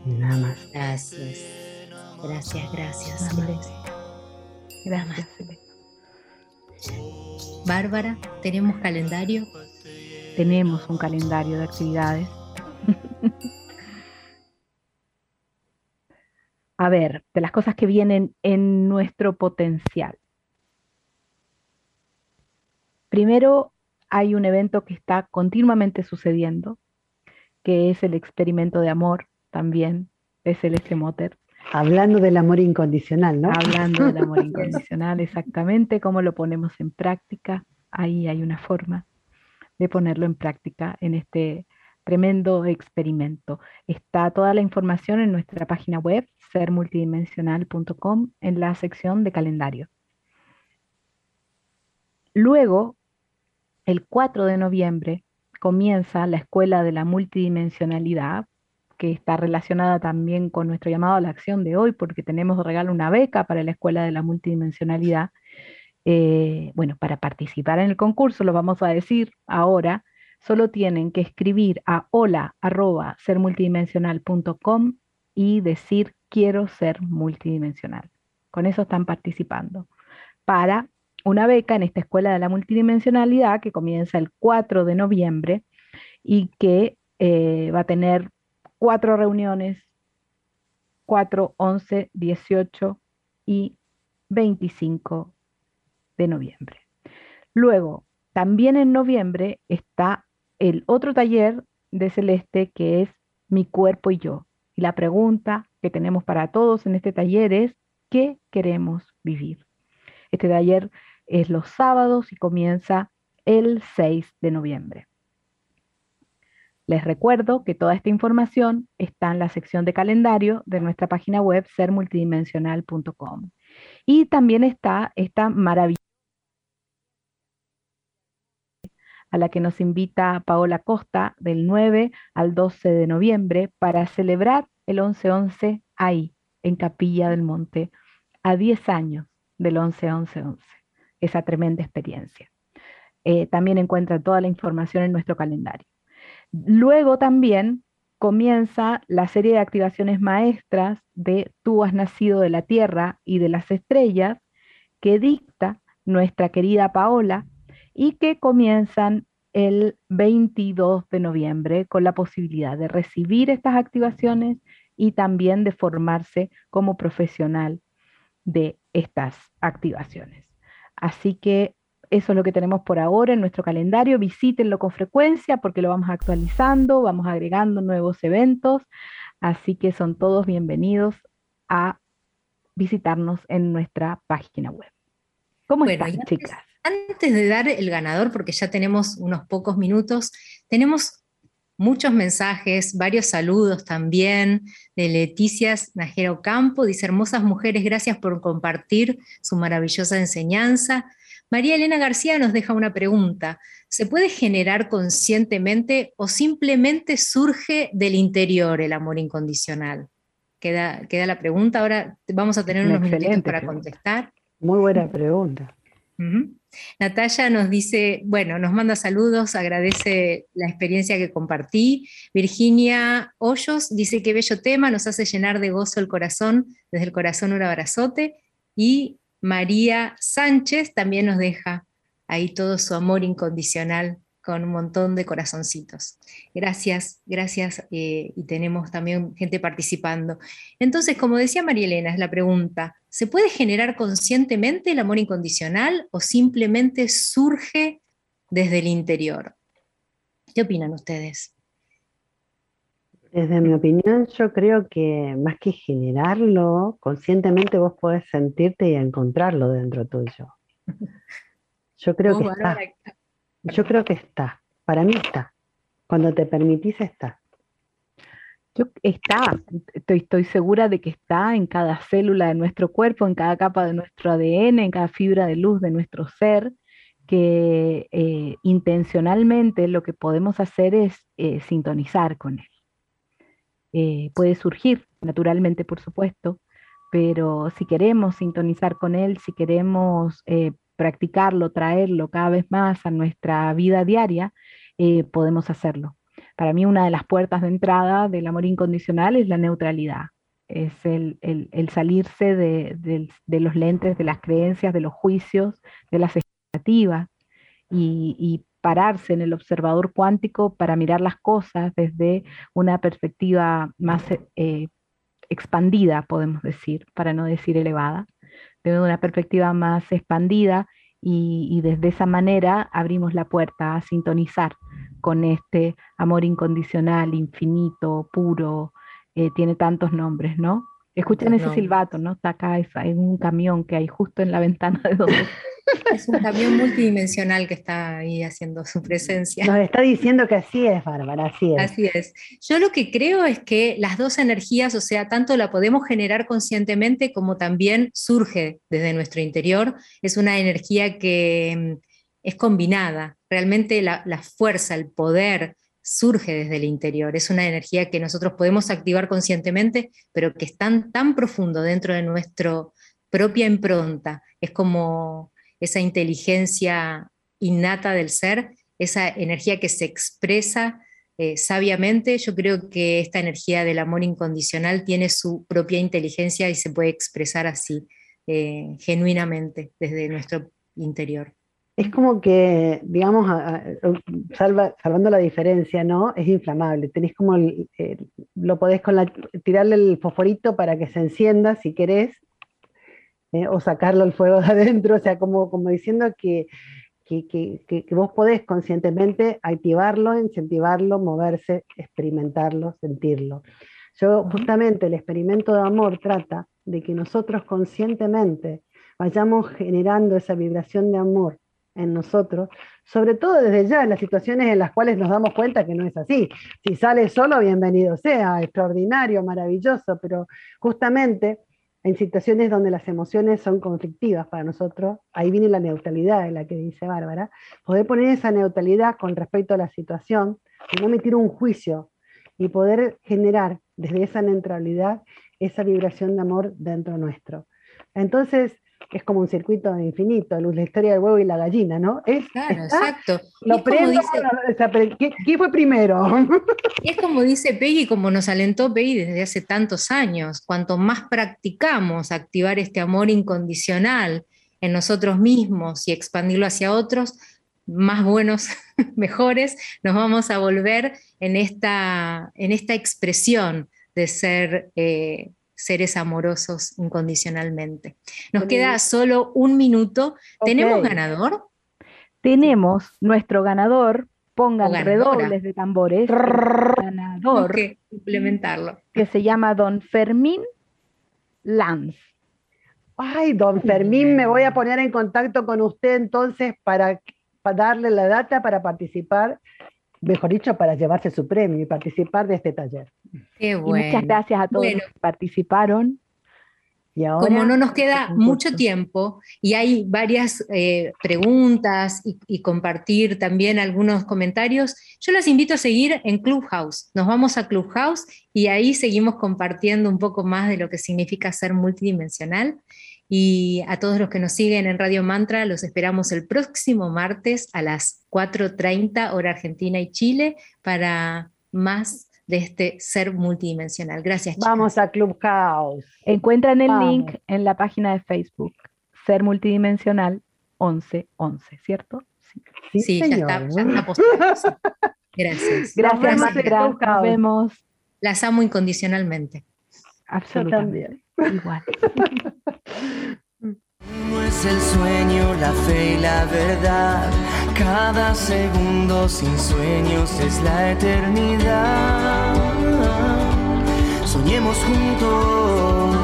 Namaste. Gracias. Gracias, gracias. Gracias. Bárbara, ¿tenemos calendario? Tenemos un calendario de actividades. A ver, de las cosas que vienen en nuestro potencial. Primero, hay un evento que está continuamente sucediendo, que es el experimento de amor también, es el. Hablando del amor incondicional, ¿no? Hablando del amor incondicional, exactamente, cómo lo ponemos en práctica. Ahí hay una forma de ponerlo en práctica en este tremendo experimento. Está toda la información en nuestra página web, sermultidimensional.com, en la sección de calendario. Luego, el 4 de noviembre, comienza la Escuela de la Multidimensionalidad, que está relacionada también con nuestro llamado a la acción de hoy, porque tenemos de regalo una beca para la Escuela de la Multidimensionalidad. Eh, bueno, para participar en el concurso, lo vamos a decir ahora, solo tienen que escribir a hola.sermultidimensional.com y decir quiero ser multidimensional. Con eso están participando. Para una beca en esta Escuela de la Multidimensionalidad que comienza el 4 de noviembre y que eh, va a tener cuatro reuniones, 4, 11, 18 y 25 de noviembre. Luego, también en noviembre está el otro taller de Celeste que es Mi cuerpo y yo. Y la pregunta que tenemos para todos en este taller es, ¿qué queremos vivir? Este taller es los sábados y comienza el 6 de noviembre. Les recuerdo que toda esta información está en la sección de calendario de nuestra página web sermultidimensional.com. Y también está esta maravilla a la que nos invita Paola Costa del 9 al 12 de noviembre para celebrar el 11-11 ahí, en Capilla del Monte, a 10 años del 11-11-11, esa tremenda experiencia. Eh, también encuentra toda la información en nuestro calendario. Luego también comienza la serie de activaciones maestras de Tú has nacido de la Tierra y de las estrellas que dicta nuestra querida Paola y que comienzan el 22 de noviembre con la posibilidad de recibir estas activaciones y también de formarse como profesional de estas activaciones. Así que eso es lo que tenemos por ahora en nuestro calendario. Visítenlo con frecuencia porque lo vamos actualizando, vamos agregando nuevos eventos. Así que son todos bienvenidos a visitarnos en nuestra página web. ¿Cómo están, chicas? Antes de dar el ganador, porque ya tenemos unos pocos minutos, tenemos muchos mensajes, varios saludos también de Leticia Najero Campo. Dice, hermosas mujeres, gracias por compartir su maravillosa enseñanza. María Elena García nos deja una pregunta. ¿Se puede generar conscientemente o simplemente surge del interior el amor incondicional? Queda, queda la pregunta. Ahora vamos a tener unos minutos para contestar. Muy buena pregunta. Natalia nos dice, bueno, nos manda saludos, agradece la experiencia que compartí. Virginia Hoyos dice que bello tema, nos hace llenar de gozo el corazón, desde el corazón un abrazote. Y María Sánchez también nos deja ahí todo su amor incondicional con un montón de corazoncitos. Gracias, gracias, eh, y tenemos también gente participando. Entonces, como decía María Elena, es la pregunta, ¿se puede generar conscientemente el amor incondicional o simplemente surge desde el interior? ¿Qué opinan ustedes? Desde mi opinión, yo creo que más que generarlo, conscientemente vos podés sentirte y encontrarlo dentro tuyo. Yo creo que está. Yo creo que está. Para mí está. Cuando te permitís, está. Yo, está, estoy, estoy, segura de que está en cada célula de nuestro cuerpo, en cada capa de nuestro ADN, en cada fibra de luz de nuestro ser, que eh, intencionalmente lo que podemos hacer es eh, sintonizar con él. Eh, puede surgir naturalmente, por supuesto, pero si queremos sintonizar con él, si queremos practicarlo, traerlo cada vez más a nuestra vida diaria, podemos hacerlo. Para mí una de las puertas de entrada del amor incondicional es la neutralidad, es el, salirse de, los lentes, de las creencias, de los juicios, de las expectativas y, pararse en el observador cuántico para mirar las cosas desde una perspectiva más eh, expandida, podemos decir, para no decir elevada, desde una perspectiva más expandida y desde esa manera abrimos la puerta a sintonizar con este amor incondicional, infinito, puro, eh, tiene tantos nombres, ¿no? Escuchen ese silbato, ¿no? Está acá en un camión que hay justo en la ventana de donde... Es un camión multidimensional que está ahí haciendo su presencia. Nos está diciendo que así es, Bárbara, así es. Así es. Yo lo que creo es que las dos energías, o sea, tanto la podemos generar conscientemente como también surge desde nuestro interior. Es una energía que mm, es combinada. Realmente la, fuerza, el poder surge desde el interior. Es una energía que nosotros podemos activar conscientemente, pero que es tan, tan profundo dentro de nuestra propia impronta. Es como esa inteligencia innata del ser, esa energía que se expresa eh, sabiamente. Yo creo que esta energía del amor incondicional tiene su propia inteligencia y se puede expresar así, eh, genuinamente, desde nuestro interior es como que, digamos, salvando la diferencia, ¿no? Es inflamable. Como, lo podés con tirarle el fosforito para que se encienda si querés, ¿eh? o sacarlo al fuego de adentro, o sea, como, como diciendo que, que, vos podés conscientemente activarlo, incentivarlo, moverse, experimentarlo, sentirlo. Yo justamente el experimento de amor trata de que nosotros conscientemente vayamos generando esa vibración de amor en nosotros, sobre todo desde ya en las situaciones en las cuales nos damos cuenta que no es así. Si sale solo, bienvenido sea, extraordinario, maravilloso, pero justamente en situaciones donde las emociones son conflictivas para nosotros, ahí viene la neutralidad de la que dice Bárbara, poder poner esa neutralidad con respecto a la situación y no emitir un juicio y poder generar desde esa neutralidad esa vibración de amor dentro nuestro. Entonces, es como un circuito infinito, la historia del huevo y la gallina, ¿no? Es, claro, exacto. Lo prendo, ¿qué, fue primero? es como dice Peggy, como nos alentó Peggy desde hace tantos años, cuanto más practicamos activar este amor incondicional en nosotros mismos y expandirlo hacia otros, más buenos, mejores, nos vamos a volver en esta, en esta expresión de ser eh, seres amorosos incondicionalmente. Nos queda solo un minuto. ¿Tenemos ganador? Tenemos nuestro ganador. Pongan redobles de tambores. ganador. Que implementarlo. Que se llama Don Fermín Lanz. Ay, don Fermín, me voy a poner en contacto con usted entonces para, para darle la data para participar mejor dicho, para llevarse su premio y participar de este taller. muchas gracias a todos los que participaron. Y Como no nos queda mucho tiempo y hay varias eh, preguntas y, compartir también algunos comentarios, yo los invito a seguir en Clubhouse. Nos vamos a Clubhouse y ahí seguimos compartiendo un poco más de lo que significa ser multidimensional. Y a todos los que nos siguen en Radio Mantra, los esperamos el próximo martes a las 4.30 hora Argentina y Chile para más de este ser multidimensional. Gracias. Vamos a Clubhouse. Encuentran el link en la página de Facebook, Ser Multidimensional 1111, ¿cierto? Sí, sí, ya, está, ya Gracias. Gracias, gracias. Nos vemos. Las amo incondicionalmente. Absolutamente. Igual. No es el sueño, la fe y la verdad. Cada segundo sin sueños es la eternidad. Soñemos juntos.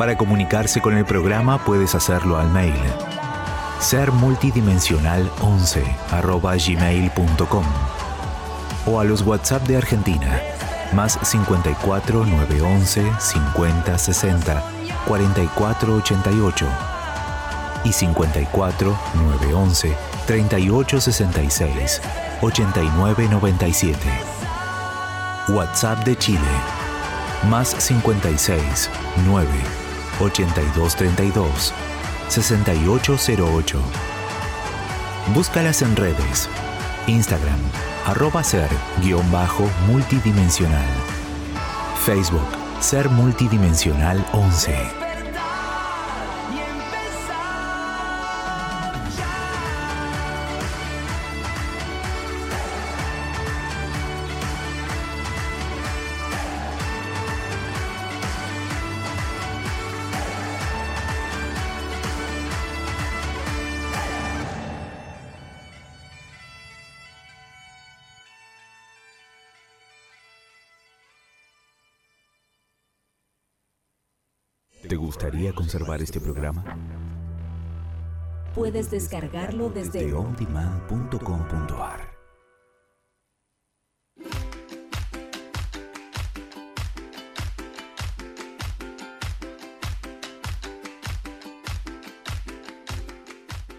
Para comunicarse con el programa puedes hacerlo al mail sermultidimensional11 gmail.com o a los WhatsApp de Argentina más 54 911 50 60 44 88 y 54 911 38 66 89 97. WhatsApp de Chile más 56 9 82 32 6808. Búscalas en redes. Instagram, arroba ser guion bajo multidimensional. Facebook, ser multidimensional 11. Gustaría conservar este programa? Puedes descargarlo desde, desde ondemand.com.ar.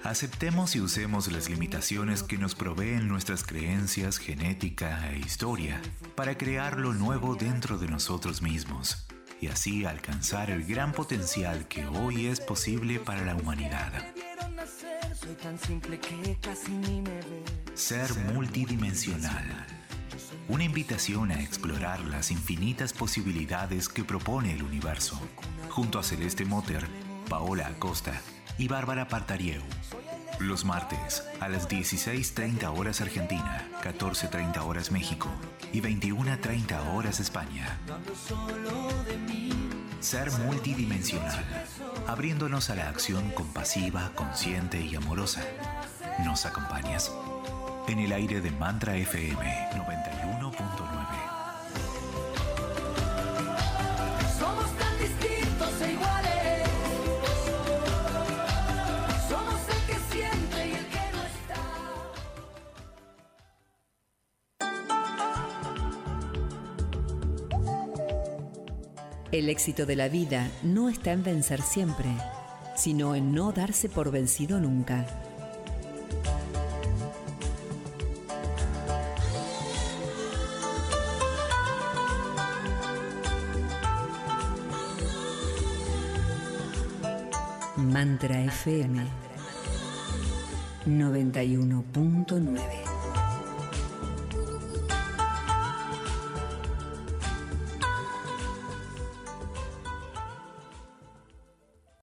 Aceptemos y usemos las limitaciones que nos proveen nuestras creencias, genética e historia para crear lo nuevo dentro de nosotros mismos y así alcanzar el gran potencial que hoy es posible para la humanidad. Ser multidimensional. Una invitación a explorar las infinitas posibilidades que propone el universo, junto a Celeste Motter, Paola Acosta y Bárbara Partarieu. Los martes a las 16.30 horas Argentina, 14.30 horas México y 21.30 horas España. Ser multidimensional, abriéndonos a la acción compasiva, consciente y amorosa. ¿Nos acompañas? En el aire de Mantra FM 91.9. éxito de la vida no está en vencer siempre, sino en no darse por vencido nunca. Mantra FM 91.9